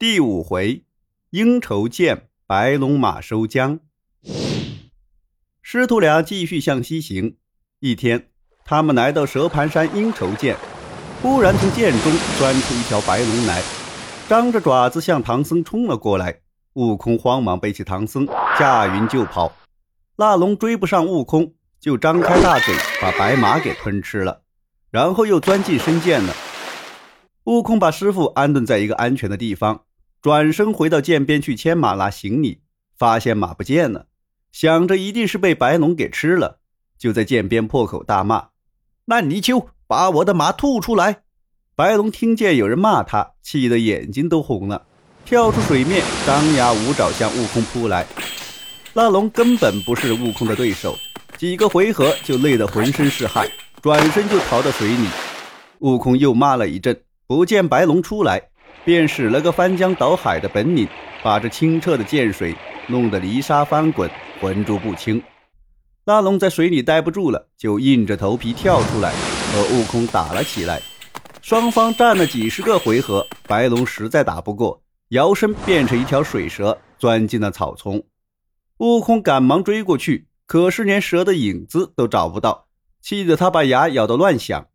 第五回，应酬见白龙马收缰。师徒俩继续向西行。一天，他们来到蛇盘山应酬见，忽然从涧中钻出一条白龙来，张着爪子向唐僧冲了过来。悟空慌忙背起唐僧，驾云就跑。那龙追不上悟空，就张开大嘴把白马给吞吃了，然后又钻进深涧了。悟空把师傅安顿在一个安全的地方，转身回到涧边去牵马拉行李，发现马不见了，想着一定是被白龙给吃了，就在涧边破口大骂：“烂泥鳅，把我的马吐出来！”白龙听见有人骂他，气得眼睛都红了，跳出水面，张牙舞爪向悟空扑来。那龙根本不是悟空的对手，几个回合就累得浑身是汗，转身就逃到水里。悟空又骂了一阵。不见白龙出来，便使了个翻江倒海的本领，把这清澈的涧水弄得泥沙翻滚，浑浊不清。那龙在水里待不住了，就硬着头皮跳出来，和悟空打了起来。双方战了几十个回合，白龙实在打不过，摇身变成一条水蛇，钻进了草丛。悟空赶忙追过去，可是连蛇的影子都找不到，气得他把牙咬得乱响。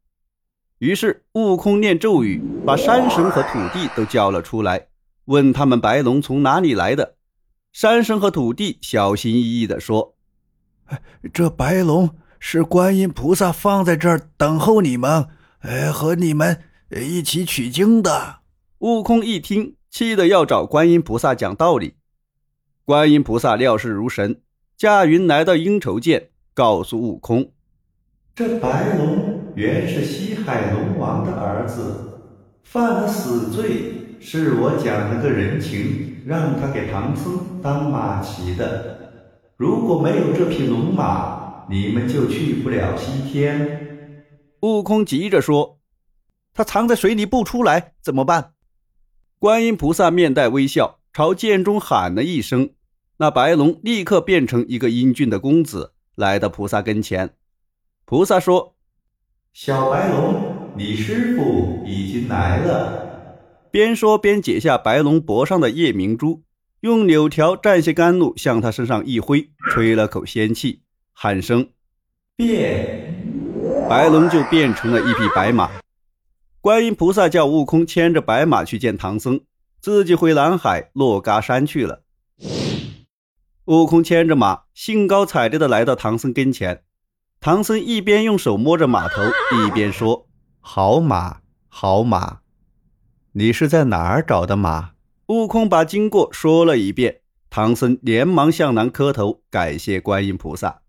于是，悟空念咒语，把山神和土地都叫了出来，问他们白龙从哪里来的。山神和土地小心翼翼地说：“这白龙是观音菩萨放在这儿等候你们，呃，和你们一起取经的。”悟空一听，气得要找观音菩萨讲道理。观音菩萨料事如神，驾云来到鹰愁涧，告诉悟空：“这白龙。”原是西海龙王的儿子，犯了死罪，是我讲了个人情，让他给唐僧当马骑的。如果没有这匹龙马，你们就去不了西天。悟空急着说：“他藏在水里不出来，怎么办？”观音菩萨面带微笑，朝涧中喊了一声，那白龙立刻变成一个英俊的公子，来到菩萨跟前。菩萨说。小白龙，你师傅已经来了。边说边解下白龙脖上的夜明珠，用柳条蘸些甘露向他身上一挥，吹了口仙气，喊声“变”，白龙就变成了一匹白马。观音菩萨叫悟空牵着白马去见唐僧，自己回南海珞珈山去了。悟空牵着马，兴高采烈地来到唐僧跟前。唐僧一边用手摸着马头，一边说：“好马，好马，你是在哪儿找的马？”悟空把经过说了一遍，唐僧连忙向南磕头，感谢观音菩萨。